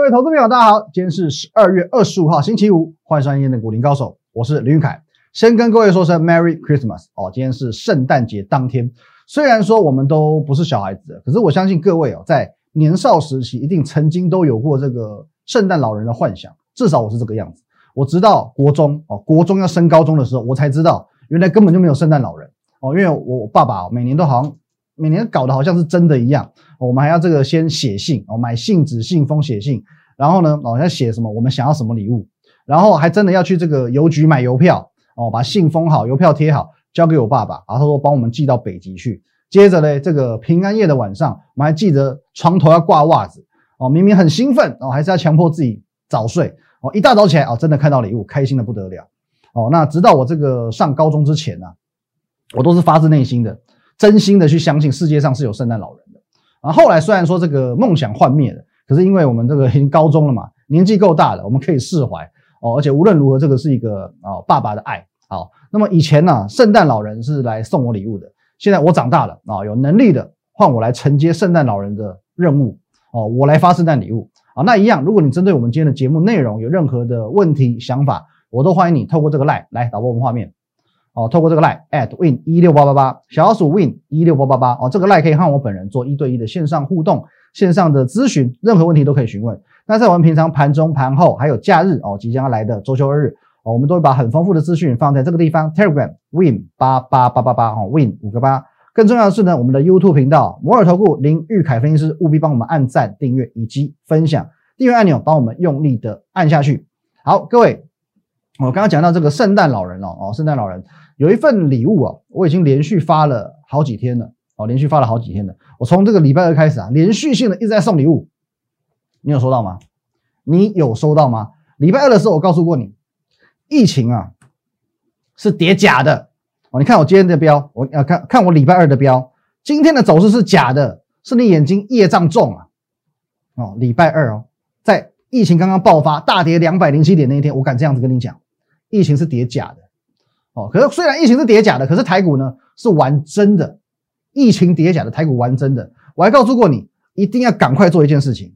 各位投资朋友，大家好，今天是十二月二十五号，星期五，欢迎收看今天的股林高手，我是林玉凯。先跟各位说声 Merry Christmas 哦，今天是圣诞节当天。虽然说我们都不是小孩子，可是我相信各位哦，在年少时期一定曾经都有过这个圣诞老人的幻想，至少我是这个样子。我直到国中哦，国中要升高中的时候，我才知道原来根本就没有圣诞老人哦，因为我爸爸每年都好像每年搞得好像是真的一样，我们还要这个先写信哦，买信纸、信封写信，然后呢，哦要写什么我们想要什么礼物，然后还真的要去这个邮局买邮票哦，把信封好，邮票贴好，交给我爸爸，然后他说帮我们寄到北极去。接着呢，这个平安夜的晚上，我们还记得床头要挂袜子哦，明明很兴奋哦，还是要强迫自己早睡哦。一大早起来哦，真的看到礼物，开心的不得了哦。那直到我这个上高中之前呢，我都是发自内心的、真心的去相信世界上是有圣诞老人的。啊，后来虽然说这个梦想幻灭了，可是因为我们这个已经高中了嘛，年纪够大了，我们可以释怀哦。而且无论如何，这个是一个啊爸爸的爱。好，那么以前呢，圣诞老人是来送我礼物的。现在我长大了啊，有能力的换我来承接圣诞老人的任务哦，我来发圣诞礼物啊。那一样，如果你针对我们今天的节目内容有任何的问题想法，我都欢迎你透过这个 line 来导播我们画面哦，透过这个 line at win 一六八八八小老鼠 win 一六八八八哦，这个 line 可以和我本人做一对一的线上互动、线上的咨询，任何问题都可以询问。那在我们平常盘中、盘后还有假日哦，即将要来的周休二日。哦，我们都会把很丰富的资讯放在这个地方，Telegram Win 八八八八八哦，Win 五个八。更重要的是呢，我们的 YouTube 频道摩尔投顾林玉凯分析师务必帮我们按赞、订阅以及分享，订阅按钮帮我们用力的按下去。好，各位，我刚刚讲到这个圣诞老人了哦，圣诞老人有一份礼物啊，我已经连续发了好几天了哦，连续发了好几天了。我从这个礼拜二开始啊，连续性的一直在送礼物，你有收到吗？你有收到吗？礼拜二的时候我告诉过你。疫情啊，是叠假的哦！你看我今天的标，我要看看我礼拜二的标，今天的走势是假的，是你眼睛业障重啊！哦，礼拜二哦，在疫情刚刚爆发大跌两百零七点那一天，我敢这样子跟你讲，疫情是叠假的哦。可是虽然疫情是叠假的，可是台股呢是玩真的，疫情叠假的台股玩真的。我还告诉过你，一定要赶快做一件事情，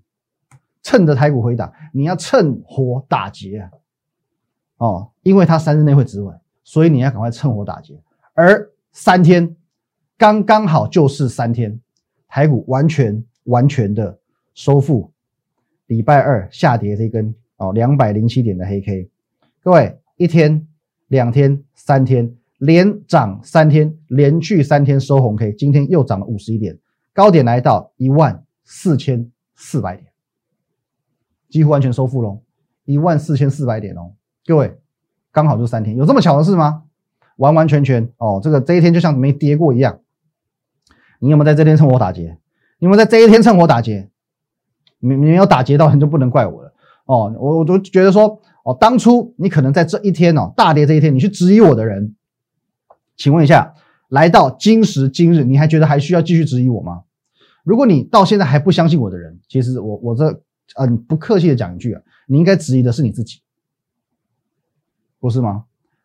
趁着台股回档，你要趁火打劫啊！哦，因为它三日内会止稳，所以你要赶快趁火打劫。而三天刚刚好就是三天，台股完全完全的收复礼拜二下跌这根哦两百零七点的黑 K。各位，一天、两天、三天连涨三天，连续三天收红 K，今天又涨了五十一点，高点来到一万四千四百点，几乎完全收复喽，一万四千四百点哦。各位，刚好就三天，有这么巧的事吗？完完全全哦，这个这一天就像没跌过一样。你有没有在这天趁火打劫？你有没有在这一天趁火打劫？你你没有打劫到，你就不能怪我了哦。我我都觉得说哦，当初你可能在这一天哦大跌这一天，你去质疑我的人，请问一下，来到今时今日，你还觉得还需要继续质疑我吗？如果你到现在还不相信我的人，其实我我这嗯不客气的讲一句啊，你应该质疑的是你自己。不是吗？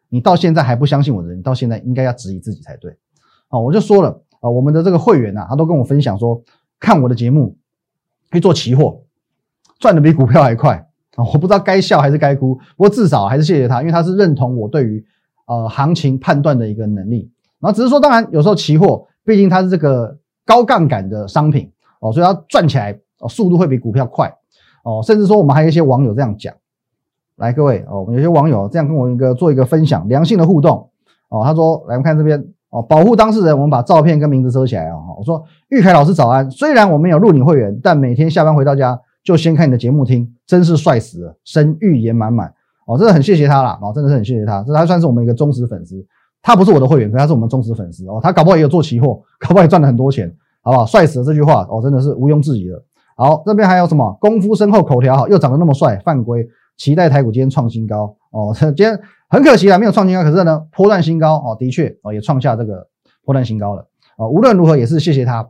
你到现在还不相信我的人，你到现在应该要质疑自己才对。哦，我就说了啊，我们的这个会员呐，他都跟我分享说，看我的节目去做期货，赚的比股票还快！我不知道该笑还是该哭，不过至少还是谢谢他，因为他是认同我对于呃行情判断的一个能力。然后只是说，当然有时候期货毕竟它是这个高杠杆的商品哦，所以它赚起来哦速度会比股票快哦，甚至说我们还有一些网友这样讲。来，各位哦，我们有些网友这样跟我一个做一个分享，良性的互动哦。他说：“来，我们看这边哦，保护当事人，我们把照片跟名字遮起来哦。”我说：“玉凯老师早安，虽然我没有入你会员，但每天下班回到家就先看你的节目听，真是帅死了，神预言满满哦，真的很谢谢他啦哦，真的是很谢谢他，这他算是我们一个忠实粉丝。他不是我的会员，可他是我们忠实粉丝哦。他搞不好也有做期货，搞不好也赚了很多钱，好不好？帅死了这句话哦，真的是毋庸置疑的。好，这边还有什么功夫深厚，口条好，又长得那么帅，犯规。”期待台股今天创新高哦，今天很可惜啊，没有创新高，可是呢，波段新高哦，的确哦，也创下这个波段新高了哦。无论如何也是谢谢他。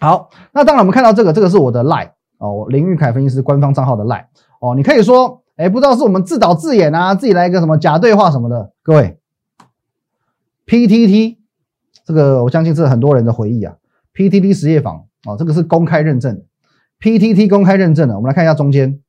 好，那当然我们看到这个，这个是我的 line 哦，林玉凯分析师官方账号的 line 哦。你可以说，哎，不知道是我们自导自演啊，自己来一个什么假对话什么的。各位，PTT 这个我相信是很多人的回忆啊。PTT 实业坊哦，这个是公开认证，PTT 公开认证的。我们来看一下中间。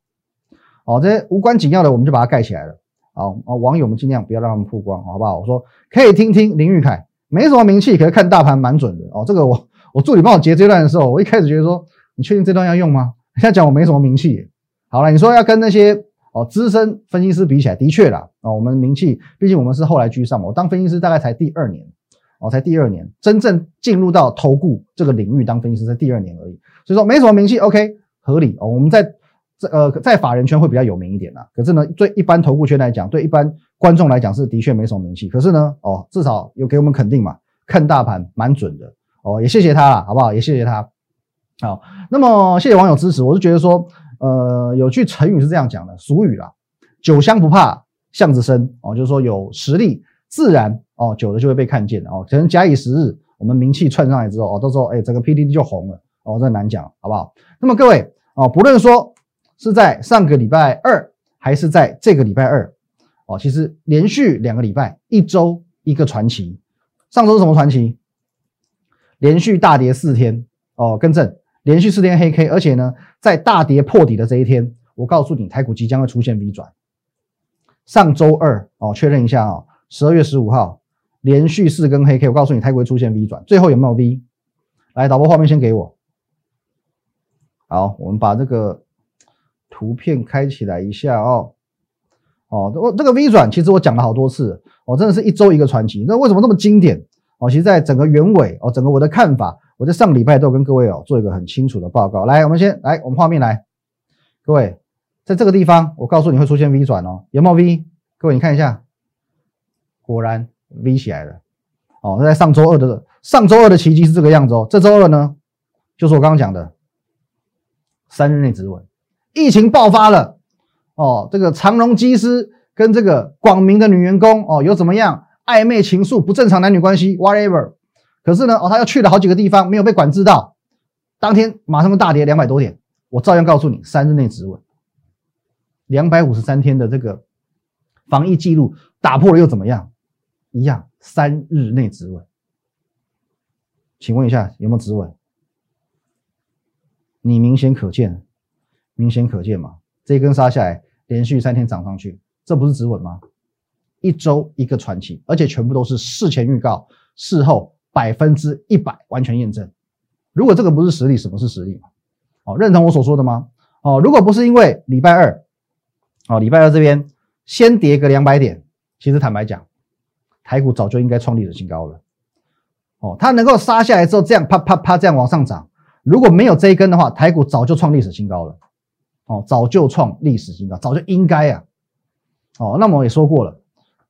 哦，这些无关紧要的我们就把它盖起来了。好，啊，网友们尽量不要让他们曝光，好不好？我说可以听听林玉凯，没什么名气，可是看大盘蛮准的哦。这个我我助理帮我截这段的时候，我一开始觉得说，你确定这段要用吗？现在讲我没什么名气。好了，你说要跟那些哦资深分析师比起来，的确啦，啊，我们名气，毕竟我们是后来居上。我当分析师大概才第二年，哦，才第二年，真正进入到投顾这个领域当分析师才第二年而已，所以说没什么名气，OK，合理哦。我们在。这呃，在法人圈会比较有名一点啦。可是呢，对一般投顾圈来讲，对一般观众来讲是的确没什么名气。可是呢，哦，至少有给我们肯定嘛，看大盘蛮准的哦，也谢谢他了，好不好？也谢谢他。好，那么谢谢网友支持，我是觉得说，呃，有句成语是这样讲的，俗语啦，酒香不怕巷子深哦，就是说有实力，自然哦，久了就会被看见哦。可能假以时日，我们名气窜上来之后，哦，到时候哎，整个 PDD 就红了哦，这难讲，好不好？那么各位哦，不论说。是在上个礼拜二还是在这个礼拜二？哦，其实连续两个礼拜，一周一个传奇。上周是什么传奇？连续大跌四天哦，更正，连续四天黑 K，而且呢，在大跌破底的这一天，我告诉你，台股即将会出现 V 转。上周二哦，确认一下啊，十二月十五号连续四根黑 K，我告诉你，台股会出现 V 转，最后有没有 V？来，导播画面先给我。好，我们把这个。图片开起来一下哦，哦，我这个 V 转其实我讲了好多次，我真的是一周一个传奇。那为什么那么经典？哦，其实在整个原委哦，整个我的看法，我在上礼拜都跟各位哦做一个很清楚的报告。来，我们先来，我们画面来，各位在这个地方，我告诉你会出现 V 转哦，有没有 V？各位你看一下，果然 V 起来了。哦，那在上周二的上周二的奇迹是这个样子哦，这周二呢，就是我刚刚讲的三日内止稳。疫情爆发了，哦，这个长荣机师跟这个广明的女员工哦，有怎么样暧昧情愫、不正常男女关系，whatever。可是呢，哦，他又去了好几个地方，没有被管制到，当天马上就大跌两百多点。我照样告诉你，三日内止稳，两百五十三天的这个防疫记录打破了又怎么样？一样，三日内止稳。请问一下，有没有止稳？你明显可见。明显可见嘛，这一根杀下来，连续三天涨上去，这不是止稳吗？一周一个传奇，而且全部都是事前预告，事后百分之一百完全验证。如果这个不是实力，什么是实力？哦，认同我所说的吗？哦，如果不是因为礼拜二，哦，礼拜二这边先跌个两百点，其实坦白讲，台股早就应该创历史新高了。哦，它能够杀下来之后，这样啪啪啪这样往上涨，如果没有这一根的话，台股早就创历史新高了。哦，早就创历史新高，早就应该啊。哦，那么我也说过了，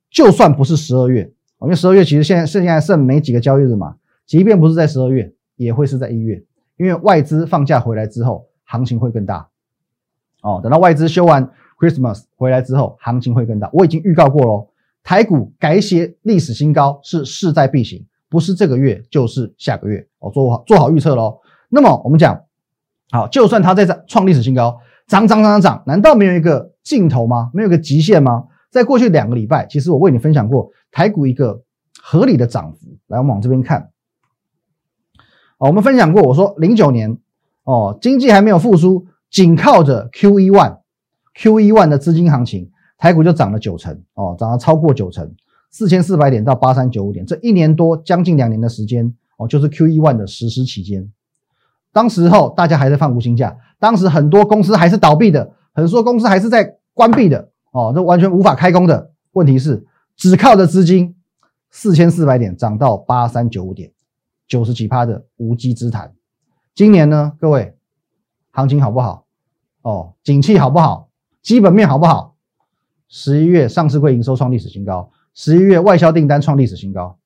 就算不是十二月，因为十二月其实现在剩下剩没几个交易日嘛，即便不是在十二月，也会是在一月，因为外资放假回来之后，行情会更大。哦，等到外资休完 Christmas 回来之后，行情会更大。我已经预告过喽，台股改写历史新高是势在必行，不是这个月就是下个月。哦，做好做好预测喽。那么我们讲，好，就算它在这创历史新高。涨涨涨涨涨，难道没有一个尽头吗？没有个极限吗？在过去两个礼拜，其实我为你分享过台股一个合理的涨幅。来，我们往这边看。哦，我们分享过，我说零九年哦，经济还没有复苏，仅靠着 Q E one，Q E one 的资金行情，台股就涨了九成哦，涨了超过九成，四千四百点到八三九五点，这一年多将近两年的时间哦，就是 Q E one 的实施期间。当时候大家还在放无薪假。当时很多公司还是倒闭的，很多公司还是在关闭的哦，这完全无法开工的。问题是，只靠着资金四千四百点涨到八三九五点，九十几趴的无稽之谈。今年呢，各位行情好不好？哦，景气好不好？基本面好不好？十一月上市会营收创历史新高，十一月外销订单创历史新高，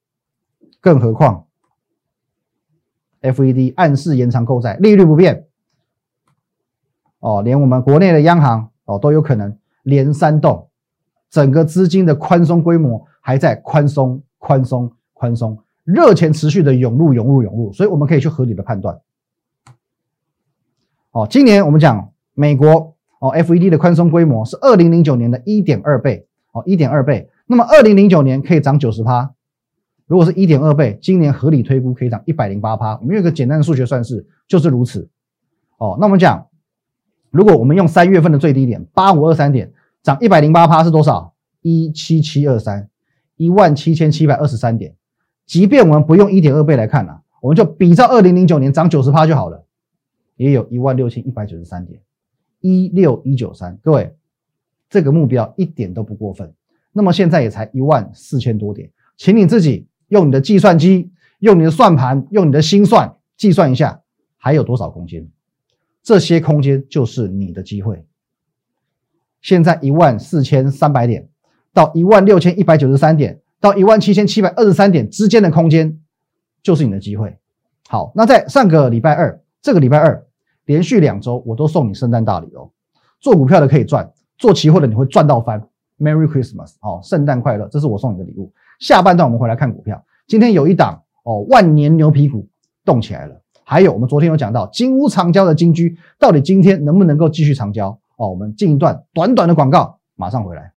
更何况 FED 暗示延长购债，利率不变。哦，连我们国内的央行哦都有可能连三动，整个资金的宽松规模还在宽松、宽松、宽松，热钱持续的涌入、涌入、涌入，所以我们可以去合理的判断。哦，今年我们讲美国哦，FED 的宽松规模是二零零九年的一点二倍哦，一点二倍。那么二零零九年可以涨九十趴，如果是一点二倍，今年合理推估可以涨一百零八趴。我们有个简单的数学算式，就是如此。哦，那我们讲。如果我们用三月份的最低点八五二三点涨一百零八趴是多少？一七七二三，一万七千七百二十三点。即便我们不用一点二倍来看啊，我们就比照二零零九年涨九十趴就好了，也有一万六千一百九十三点，一六一九三。各位，这个目标一点都不过分。那么现在也才一万四千多点，请你自己用你的计算机、用你的算盘、用你的心算计算一下，还有多少空间？这些空间就是你的机会。现在一万四千三百点到一万六千一百九十三点到一万七千七百二十三点之间的空间，就是你的机会。好，那在上个礼拜二，这个礼拜二连续两周我都送你圣诞大礼哦。做股票的可以赚，做期货的你会赚到翻。Merry Christmas，哦，圣诞快乐，这是我送你的礼物。下半段我们回来看股票，今天有一档哦，万年牛皮股动起来了。还有我们昨天有讲到金屋藏娇的金居，到底今天能不能够继续长交？哦，我们进一段短短的广告，马上回来。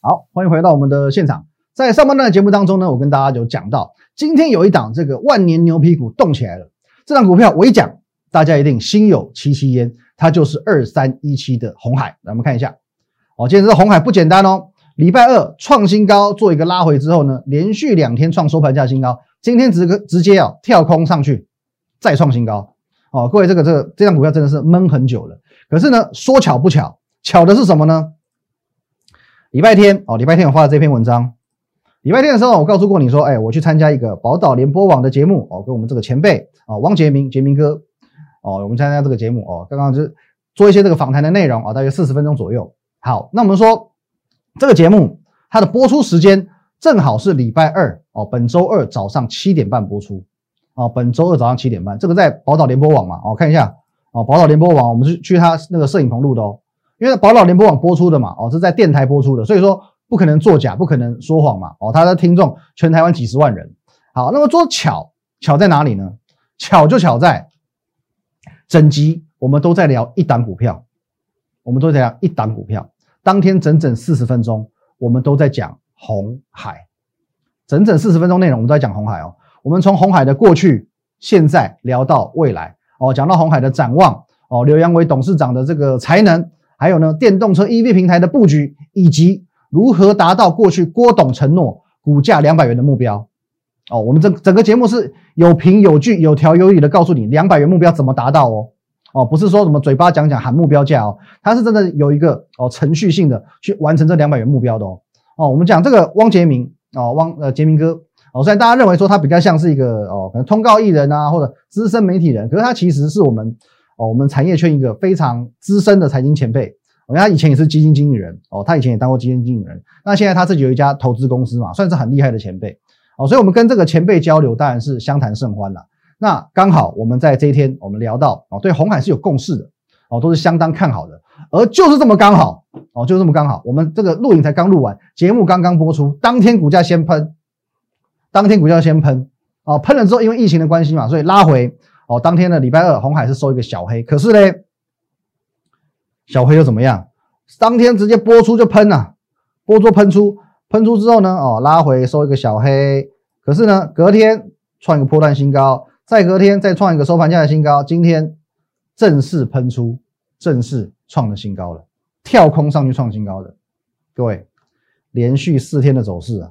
好，欢迎回到我们的现场。在上半段的节目当中呢，我跟大家有讲到，今天有一档这个万年牛皮股动起来了。这档股票我一讲，大家一定心有戚戚焉。它就是二三一七的红海，来我们看一下。哦，今天这个红海不简单哦。礼拜二创新高，做一个拉回之后呢，连续两天创收盘价新高。今天直直接啊跳空上去，再创新高。哦，各位这个这个这张股票真的是闷很久了。可是呢，说巧不巧，巧的是什么呢？礼拜天哦，礼拜天我发的这篇文章。礼拜天的时候，我告诉过你说，哎，我去参加一个宝岛联播网的节目哦，跟我们这个前辈啊，汪杰明杰明哥。哦，我们参加这个节目哦，刚刚就是做一些这个访谈的内容啊，大约四十分钟左右。好，那我们说这个节目它的播出时间正好是礼拜二哦，本周二早上七点半播出哦，本周二早上七点半，这个在宝岛联播网嘛，哦，看一下哦，宝岛联播网，我们是去他那个摄影棚录的哦，因为宝岛联播网播出的嘛，哦，是在电台播出的，所以说不可能作假，不可能说谎嘛，哦，他的听众全台湾几十万人。好，那么说巧巧在哪里呢？巧就巧在。整集我们都在聊一档股票，我们都在聊一档股票。当天整整四十分钟，我们都在讲红海，整整四十分钟内容，我们都在讲红海哦。我们从红海的过去、现在聊到未来哦，讲到红海的展望哦，刘扬伟董事长的这个才能，还有呢电动车 EV 平台的布局，以及如何达到过去郭董承诺股价两百元的目标。哦，我们整整个节目是有凭有据、有条有理的告诉你两百元目标怎么达到哦。哦，不是说什么嘴巴讲讲喊目标价哦，它是真的有一个哦程序性的去完成这两百元目标的哦。哦，我们讲这个汪杰明哦，汪呃杰明哥哦，虽然大家认为说他比较像是一个哦可能通告艺人啊或者资深媒体人，可是他其实是我们哦我们产业圈一个非常资深的财经前辈。我他以前也是基金经理人哦，他以前也当过基金经理人，那现在他自己有一家投资公司嘛，算是很厉害的前辈。哦，所以我们跟这个前辈交流，当然是相谈甚欢了。那刚好我们在这一天，我们聊到哦，对红海是有共识的，哦，都是相当看好的。而就是这么刚好，哦，就这么刚好，我们这个录影才刚录完，节目刚刚播出，当天股价先喷，当天股价先喷，啊，喷了之后，因为疫情的关系嘛，所以拉回，哦，当天的礼拜二，红海是收一个小黑，可是呢，小黑又怎么样？当天直接播出就喷了，播出喷出。喷出之后呢，哦，拉回收一个小黑，可是呢，隔天创一个破断新高，再隔天再创一个收盘价的新高，今天正式喷出，正式创了新高了，跳空上去创新高的，各位，连续四天的走势啊，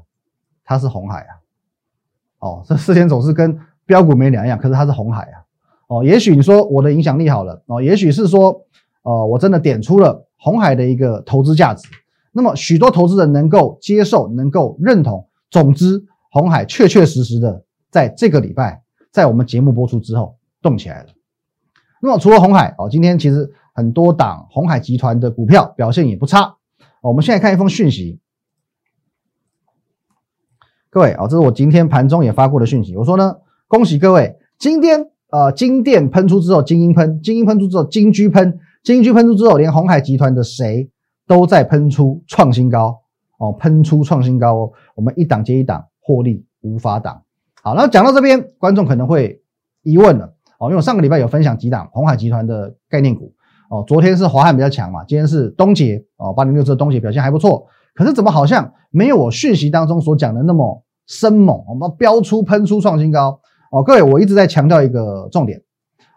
它是红海啊，哦，这四天走势跟标股没两样，可是它是红海啊，哦，也许你说我的影响力好了，哦，也许是说，呃，我真的点出了红海的一个投资价值。那么许多投资人能够接受、能够认同，总之，红海确确实实的在这个礼拜，在我们节目播出之后动起来了。那么除了红海哦，今天其实很多档红海集团的股票表现也不差。我们现在看一封讯息，各位啊，这是我今天盘中也发过的讯息。我说呢，恭喜各位，今天呃金电喷出之后，金鹰喷，金鹰喷出之后，金居喷，金居喷出之后，连红海集团的谁？都在喷出创新高哦，喷出创新高哦，我们一档接一档获利无法挡。好，那讲到这边，观众可能会疑问了哦，因为我上个礼拜有分享几档红海集团的概念股哦，昨天是华汉比较强嘛，今天是东杰哦，八零六的东杰表现还不错，可是怎么好像没有我讯息当中所讲的那么生猛？我们标出喷出创新高哦，各位我一直在强调一个重点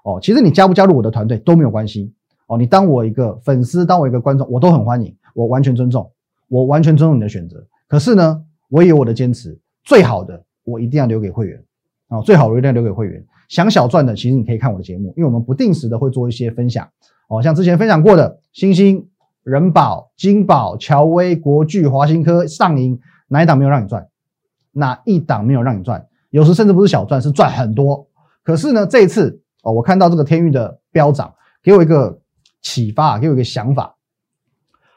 哦，其实你加不加入我的团队都没有关系哦，你当我一个粉丝，当我一个观众，我都很欢迎，我完全尊重，我完全尊重你的选择。可是呢，我也有我的坚持，最好的我一定要留给会员啊，最好的一定要留给会员。想小赚的，其实你可以看我的节目，因为我们不定时的会做一些分享哦，像之前分享过的星星、人保、金宝、乔威、国巨、华新科、上银，哪一档没有让你赚？哪一档没有让你赚？有时甚至不是小赚，是赚很多。可是呢，这一次哦，我看到这个天域的飙涨，给我一个启发，给我一个想法。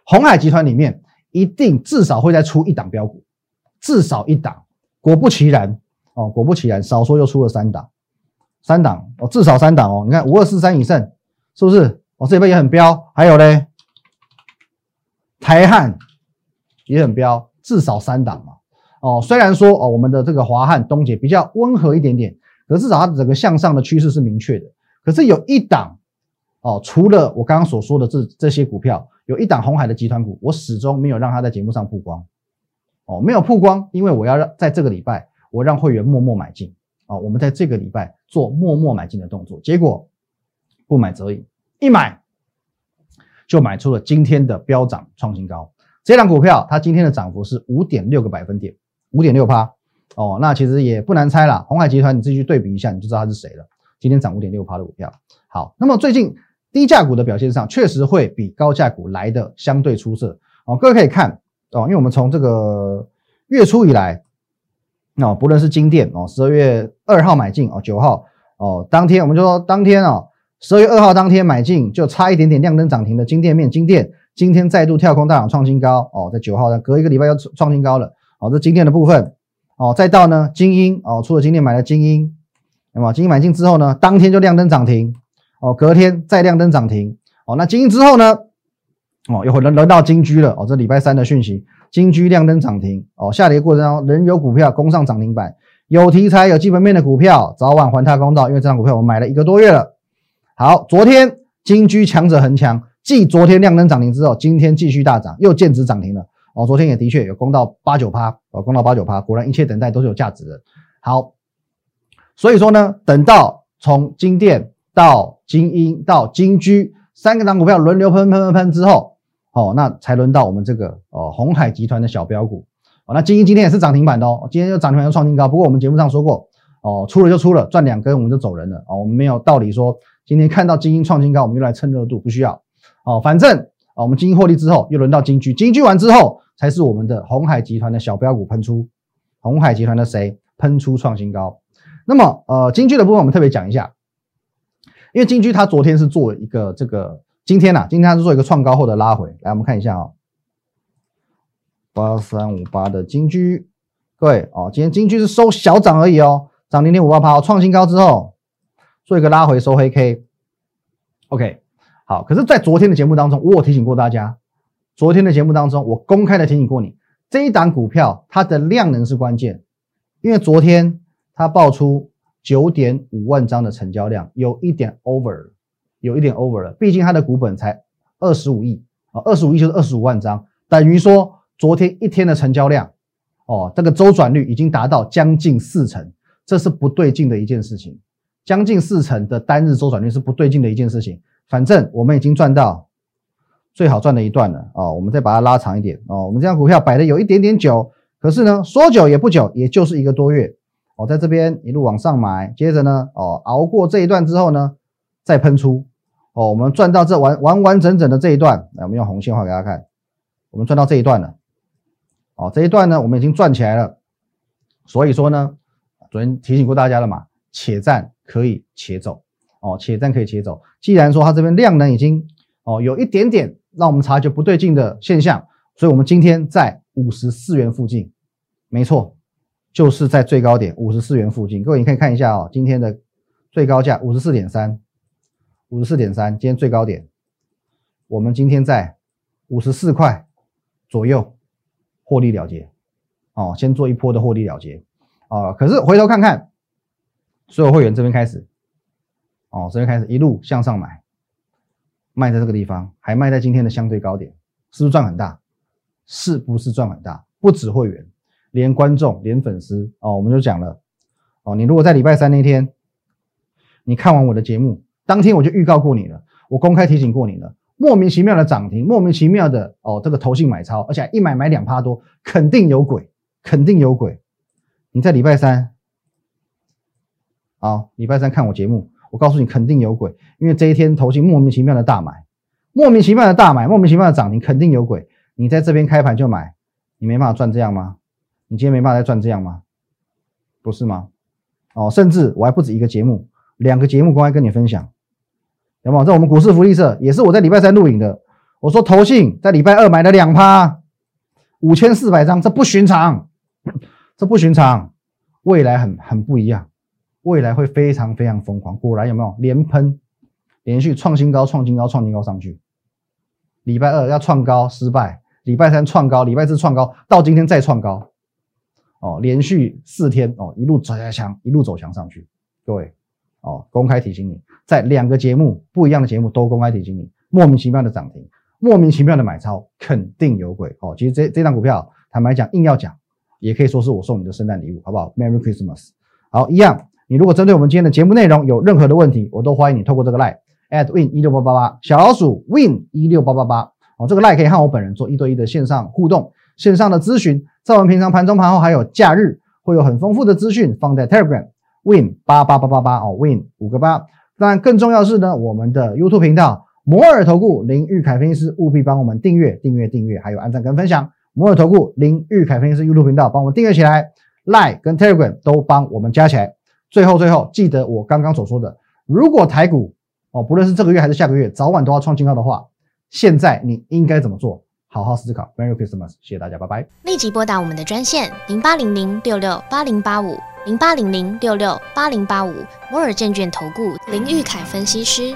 红海集团里面一定至少会再出一档标股，至少一档。果不其然哦，果不其然，少说又出了三档。三档哦，至少三档哦。你看五二四三以胜，是不是？哦，这边也很标。还有嘞，台汉也很标，至少三档嘛。哦，虽然说哦，我们的这个华汉东杰比较温和一点点，可至少它整个向上的趋势是明确的。可是有一档哦，除了我刚刚所说的这这些股票，有一档红海的集团股，我始终没有让它在节目上曝光。哦，没有曝光，因为我要让在这个礼拜，我让会员默默买进。啊，我们在这个礼拜做默默买进的动作，结果不买则已，一买就买出了今天的飙涨创新高。这档股票它今天的涨幅是五点六个百分点，五点六趴。哦，那其实也不难猜了，红海集团你自己去对比一下，你就知道它是谁了。今天涨五点六趴的股票。好，那么最近低价股的表现上确实会比高价股来的相对出色。哦，各位可以看哦，因为我们从这个月初以来。那不论是金店哦，十二月二号买进哦，九号哦，当天我们就说当天哦，十二月二号当天买进就差一点点亮灯涨停的金店面，金店今天再度跳空大涨创新高哦，在九号呢隔一个礼拜又创新高了哦，这今天的部分哦，再到呢精英哦，除了今天买了精英，那么精英买进之后呢，当天就亮灯涨停哦，隔天再亮灯涨停哦，那精英之后呢哦，又轮轮到金居了哦，这礼拜三的讯息。金居亮灯涨停哦，下跌过程中仍有股票攻上涨停板，有题材有基本面的股票早晚还他公道，因为这张股票我买了一个多月了。好，昨天金居强者恒强，继昨天亮灯涨停之后，今天继续大涨，又见指涨停了哦。昨天也的确有攻到八九趴哦，攻到八九趴，果然一切等待都是有价值的。好，所以说呢，等到从金店到金鹰到金居三个档股票轮流喷喷喷喷之后。哦，那才轮到我们这个哦，红海集团的小标股哦。那金鹰今天也是涨停板的哦，今天又涨停板又创新高。不过我们节目上说过哦，出了就出了，赚两根我们就走人了哦。我们没有道理说今天看到金鹰创新高，我们又来蹭热度，不需要哦。反正啊，我们金鹰获利之后，又轮到金居，金居完之后才是我们的红海集团的小标股喷出，红海集团的谁？喷出创新高？那么呃，金居的部分我们特别讲一下，因为金居它昨天是做一个这个。今天呐，今天它是做一个创高后的拉回，来我们看一下啊，八三五八的金居，各位哦，今天金居是收小涨而已哦，涨零点五八八，创新高之后做一个拉回收黑 K，OK，好，可是，在昨天的节目当中，我有提醒过大家，昨天的节目当中，我公开的提醒过你，这一档股票它的量能是关键，因为昨天它爆出九点五万张的成交量，有一点 over。有一点 over 了，毕竟它的股本才二十五亿啊，二十五亿就是二十五万张，等于说昨天一天的成交量哦，这个周转率已经达到将近四成，这是不对劲的一件事情。将近四成的单日周转率是不对劲的一件事情。反正我们已经赚到最好赚的一段了哦，我们再把它拉长一点哦，我们这张股票摆的有一点点久，可是呢说久也不久，也就是一个多月哦，在这边一路往上买，接着呢哦熬过这一段之后呢再喷出。哦，我们赚到这完完完整整的这一段，来，我们用红线画给大家看，我们赚到这一段了。哦，这一段呢，我们已经赚起来了。所以说呢，昨天提醒过大家了嘛，且战可以且走。哦，且战可以且走。既然说它这边量能已经哦有一点点让我们察觉不对劲的现象，所以我们今天在五十四元附近，没错，就是在最高点五十四元附近。各位你可以看一下哦，今天的最高价五十四点三。五十四点三，今天最高点，我们今天在五十四块左右获利了结，哦，先做一波的获利了结，啊，可是回头看看，所有会员这边开始，哦，这边开始一路向上买，卖在这个地方，还卖在今天的相对高点，是不是赚很大？是不是赚很大？不止会员，连观众，连粉丝，哦，我们就讲了，哦，你如果在礼拜三那天，你看完我的节目。当天我就预告过你了，我公开提醒过你了。莫名其妙的涨停，莫名其妙的哦，这个投信买超，而且一买买两趴多，肯定有鬼，肯定有鬼。你在礼拜三，好，礼拜三看我节目，我告诉你肯定有鬼，因为这一天投信莫名其妙的大买，莫名其妙的大买，莫名其妙的涨停，肯定有鬼。你在这边开盘就买，你没办法赚这样吗？你今天没办法再赚这样吗？不是吗？哦，甚至我还不止一个节目，两个节目公开跟你分享，有没有？在我们股市福利社也是我在礼拜三录影的。我说投信在礼拜二买了两趴，五千四百张，这不寻常，这不寻常。未来很很不一样，未来会非常非常疯狂。果然有没有连喷，连续创新高、创新高、创新高上去。礼拜二要创高失败，礼拜三创高，礼拜四创高，到今天再创高。哦，连续四天哦，一路走强，一路走强上去。各位哦，公开提醒你，在两个节目不一样的节目都公开提醒你，莫名其妙的涨停，莫名其妙的买超，肯定有鬼哦。其实这这张股票，坦白讲，硬要讲，也可以说是我送你的圣诞礼物，好不好？Merry Christmas。好，一样，你如果针对我们今天的节目内容有任何的问题，我都欢迎你透过这个 line at win 一六八八八小老鼠 win 一六八八八哦，这个 line 可以和我本人做一对一的线上互动，线上的咨询。在我们平常盘中盘后还有假日，会有很丰富的资讯放在 Telegram Win 八八八八八哦，Win 五个八。当然，更重要是呢，我们的 YouTube 频道摩尔投顾林玉凯分析师务必帮我们订阅、订阅、订阅，还有按赞跟分享。摩尔投顾林玉凯分析师 YouTube 频道帮我们订阅起来，Line 跟 Telegram 都帮我们加起来。最后，最后记得我刚刚所说的，如果台股哦，不论是这个月还是下个月，早晚都要创新高的话，现在你应该怎么做？好好思考，Merry Christmas，谢谢大家，拜拜。立即拨打我们的专线零八零零六六八零八五零八零零六六八零八五摩尔证券投顾林玉凯分析师。